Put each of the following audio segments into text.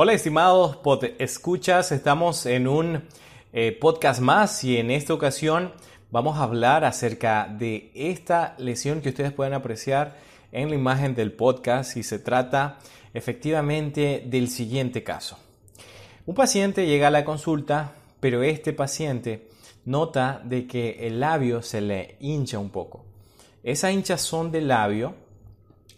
Hola estimados pod escuchas, estamos en un eh, podcast más y en esta ocasión vamos a hablar acerca de esta lesión que ustedes pueden apreciar en la imagen del podcast y se trata efectivamente del siguiente caso. Un paciente llega a la consulta, pero este paciente nota de que el labio se le hincha un poco. Esa hinchazón del labio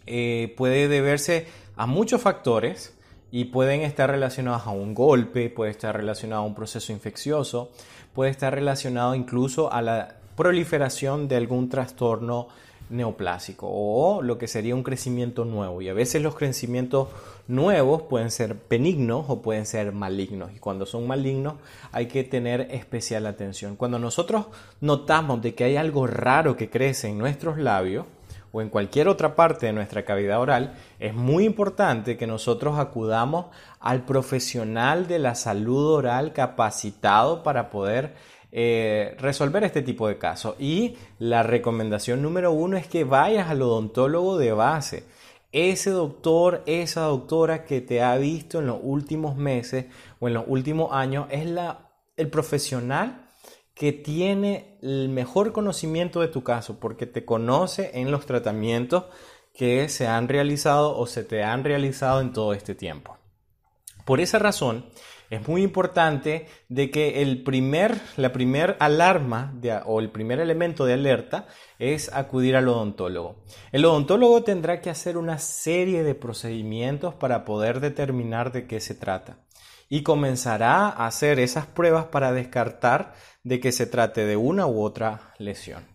eh, puede deberse a muchos factores, y pueden estar relacionados a un golpe, puede estar relacionado a un proceso infeccioso, puede estar relacionado incluso a la proliferación de algún trastorno neoplásico o lo que sería un crecimiento nuevo. Y a veces los crecimientos nuevos pueden ser benignos o pueden ser malignos. Y cuando son malignos hay que tener especial atención. Cuando nosotros notamos de que hay algo raro que crece en nuestros labios, o en cualquier otra parte de nuestra cavidad oral, es muy importante que nosotros acudamos al profesional de la salud oral capacitado para poder eh, resolver este tipo de casos. Y la recomendación número uno es que vayas al odontólogo de base. Ese doctor, esa doctora que te ha visto en los últimos meses o en los últimos años es la, el profesional que tiene el mejor conocimiento de tu caso porque te conoce en los tratamientos que se han realizado o se te han realizado en todo este tiempo. Por esa razón, es muy importante de que el primer, la primera alarma o el primer elemento de alerta es acudir al odontólogo. El odontólogo tendrá que hacer una serie de procedimientos para poder determinar de qué se trata y comenzará a hacer esas pruebas para descartar de que se trate de una u otra lesión.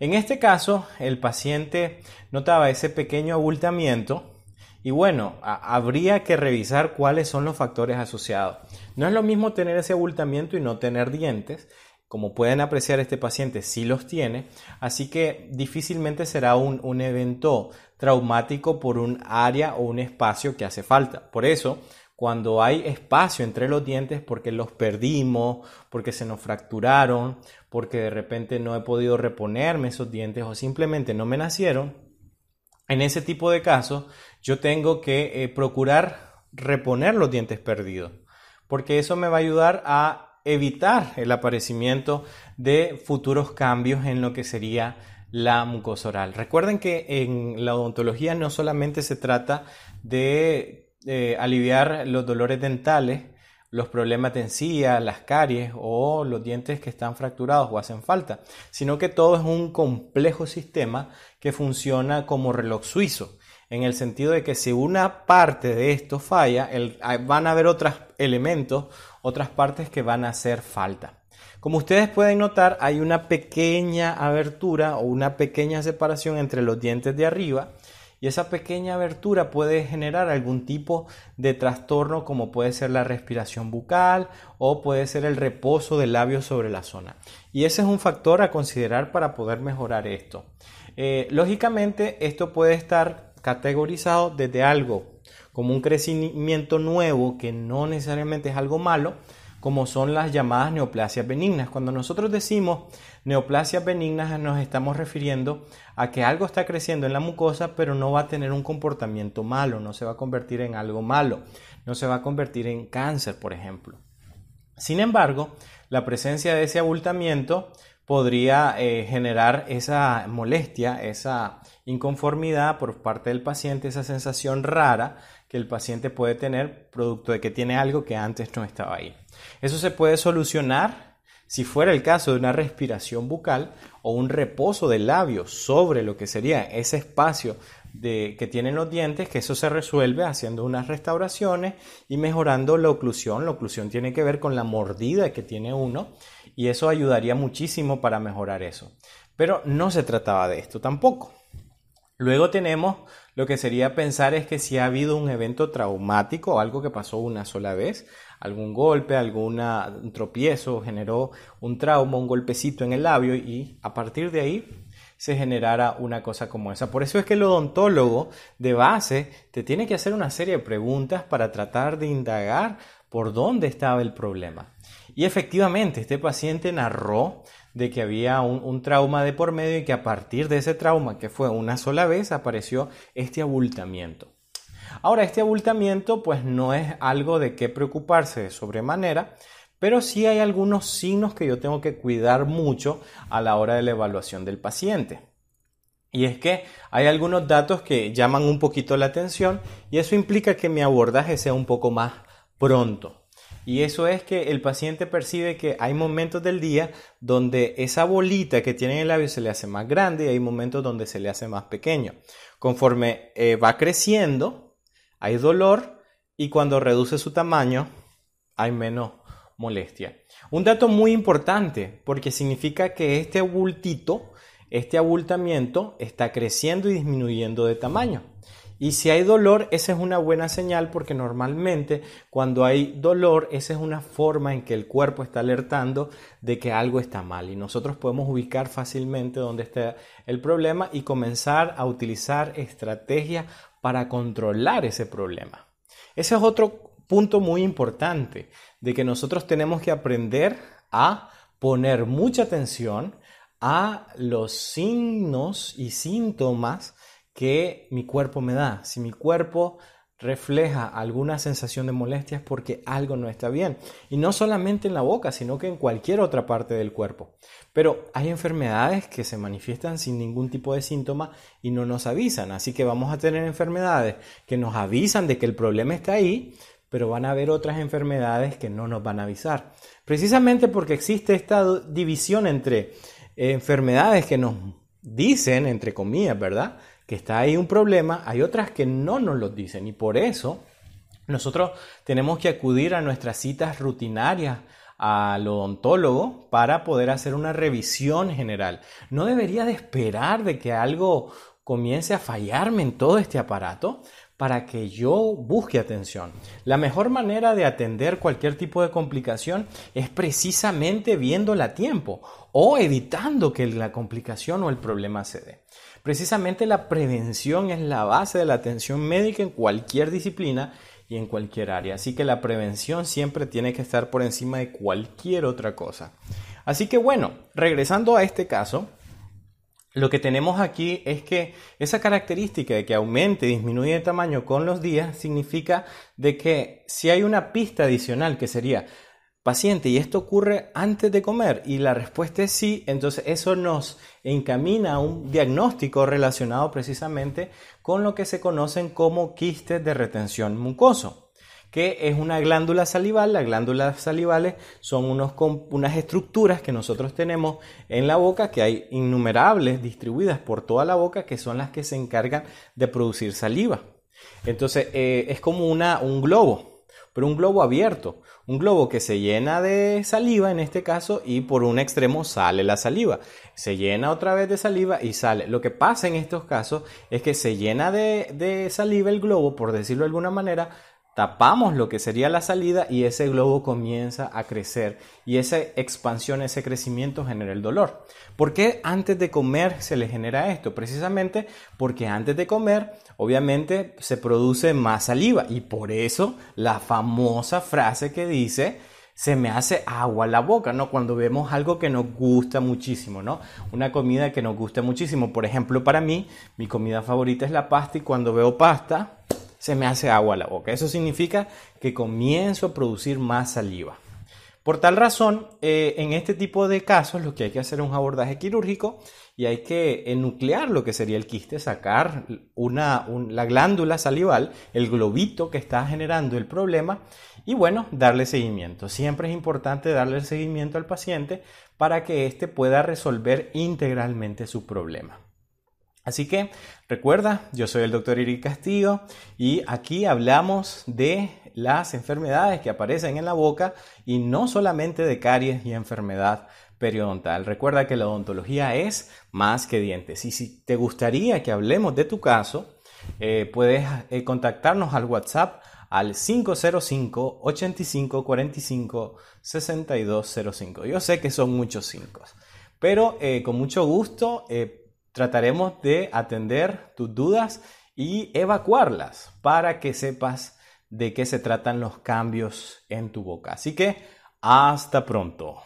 En este caso, el paciente notaba ese pequeño abultamiento y bueno, habría que revisar cuáles son los factores asociados. No es lo mismo tener ese abultamiento y no tener dientes. Como pueden apreciar, este paciente sí los tiene, así que difícilmente será un, un evento traumático por un área o un espacio que hace falta. Por eso, cuando hay espacio entre los dientes porque los perdimos, porque se nos fracturaron, porque de repente no he podido reponerme esos dientes o simplemente no me nacieron, en ese tipo de casos yo tengo que eh, procurar reponer los dientes perdidos, porque eso me va a ayudar a evitar el aparecimiento de futuros cambios en lo que sería la mucosa oral. Recuerden que en la odontología no solamente se trata de eh, aliviar los dolores dentales, los problemas de encía, las caries o los dientes que están fracturados o hacen falta, sino que todo es un complejo sistema que funciona como reloj suizo, en el sentido de que si una parte de esto falla, van a haber otros elementos, otras partes que van a hacer falta. Como ustedes pueden notar, hay una pequeña abertura o una pequeña separación entre los dientes de arriba y esa pequeña abertura puede generar algún tipo de trastorno como puede ser la respiración bucal o puede ser el reposo del labio sobre la zona. Y ese es un factor a considerar para poder mejorar esto. Eh, lógicamente esto puede estar categorizado desde algo como un crecimiento nuevo que no necesariamente es algo malo como son las llamadas neoplasias benignas. Cuando nosotros decimos neoplasias benignas nos estamos refiriendo a que algo está creciendo en la mucosa pero no va a tener un comportamiento malo, no se va a convertir en algo malo, no se va a convertir en cáncer, por ejemplo. Sin embargo, la presencia de ese abultamiento podría eh, generar esa molestia, esa inconformidad por parte del paciente, esa sensación rara que el paciente puede tener producto de que tiene algo que antes no estaba ahí. Eso se puede solucionar si fuera el caso de una respiración bucal o un reposo del labio sobre lo que sería ese espacio de, que tienen los dientes, que eso se resuelve haciendo unas restauraciones y mejorando la oclusión. La oclusión tiene que ver con la mordida que tiene uno y eso ayudaría muchísimo para mejorar eso. Pero no se trataba de esto tampoco. Luego tenemos lo que sería pensar es que si ha habido un evento traumático, algo que pasó una sola vez, algún golpe, algún tropiezo generó un trauma, un golpecito en el labio y a partir de ahí se generara una cosa como esa. Por eso es que el odontólogo de base te tiene que hacer una serie de preguntas para tratar de indagar por dónde estaba el problema. Y efectivamente, este paciente narró de que había un, trauma de por medio y que a partir de ese trauma, que fue una sola vez, apareció este abultamiento. Ahora, este abultamiento pues no es algo de qué preocuparse de sobremanera, pero sí hay algunos signos que yo tengo que cuidar mucho a la hora de la evaluación del paciente. Y es que hay algunos datos que llaman un poquito la atención y eso implica que mi abordaje sea un poco más pronto. Y eso es que el paciente percibe que hay momentos del día donde esa bolita que tiene en el labio se le hace más grande y hay momentos donde se le hace más pequeño. Conforme eh, va creciendo, hay dolor y cuando reduce su tamaño, hay menos molestia. Un dato muy importante porque significa que este abultito, este abultamiento está creciendo y disminuyendo de tamaño. Y si hay dolor, esa es una buena señal porque normalmente cuando hay dolor, esa es una forma en que el cuerpo está alertando de que algo está mal. Y nosotros podemos ubicar fácilmente dónde está el problema y comenzar a utilizar estrategias para controlar ese problema. Ese es otro punto muy importante, de que nosotros tenemos que aprender a poner mucha atención a los signos y síntomas que mi cuerpo me da. Si mi cuerpo refleja alguna sensación de molestia es porque algo no está bien. Y no solamente en la boca, sino que en cualquier otra parte del cuerpo. Pero hay enfermedades que se manifiestan sin ningún tipo de síntoma y no nos avisan. Así que vamos a tener enfermedades que nos avisan de que el problema está ahí, pero van a haber otras enfermedades que no nos van a avisar. Precisamente porque existe esta división entre enfermedades que nos dicen, entre comillas, ¿verdad? Que está ahí un problema, hay otras que no nos lo dicen y por eso nosotros tenemos que acudir a nuestras citas rutinarias al odontólogo para poder hacer una revisión general. No debería de esperar de que algo comience a fallarme en todo este aparato para que yo busque atención. La mejor manera de atender cualquier tipo de complicación es precisamente viéndola a tiempo o evitando que la complicación o el problema se dé. Precisamente la prevención es la base de la atención médica en cualquier disciplina y en cualquier área. Así que la prevención siempre tiene que estar por encima de cualquier otra cosa. Así que bueno, regresando a este caso, lo que tenemos aquí es que esa característica de que aumente y disminuye de tamaño con los días significa de que si hay una pista adicional que sería paciente, ¿y esto ocurre antes de comer? Y la respuesta es sí, entonces eso nos encamina a un diagnóstico relacionado precisamente con lo que se conocen como quistes de retención mucoso, que es una glándula salival. Las glándulas salivales son unos, unas estructuras que nosotros tenemos en la boca, que hay innumerables distribuidas por toda la boca, que son las que se encargan de producir saliva. Entonces eh, es como una, un globo pero un globo abierto, un globo que se llena de saliva en este caso y por un extremo sale la saliva, se llena otra vez de saliva y sale. Lo que pasa en estos casos es que se llena de, de saliva el globo, por decirlo de alguna manera, tapamos lo que sería la salida y ese globo comienza a crecer y esa expansión, ese crecimiento genera el dolor. ¿Por qué antes de comer se le genera esto? Precisamente porque antes de comer obviamente se produce más saliva y por eso la famosa frase que dice se me hace agua la boca, ¿no? Cuando vemos algo que nos gusta muchísimo, ¿no? Una comida que nos gusta muchísimo. Por ejemplo, para mí, mi comida favorita es la pasta y cuando veo pasta, se me hace agua la boca. Eso significa que comienzo a producir más saliva. Por tal razón, eh, en este tipo de casos lo que hay que hacer es un abordaje quirúrgico y hay que enuclear lo que sería el quiste, sacar una, la glándula salival, el globito que está generando el problema y bueno, darle seguimiento. Siempre es importante darle seguimiento al paciente para que éste pueda resolver integralmente su problema. Así que recuerda, yo soy el doctor Eric Castillo y aquí hablamos de las enfermedades que aparecen en la boca y no solamente de caries y enfermedad periodontal. Recuerda que la odontología es más que dientes y si te gustaría que hablemos de tu caso, eh, puedes eh, contactarnos al WhatsApp al 505 85 45 6205. Yo sé que son muchos cinco, pero eh, con mucho gusto trataremos de atender tus dudas y evacuarlas para que sepas de qué se tratan los cambios en tu boca. Así que hasta pronto.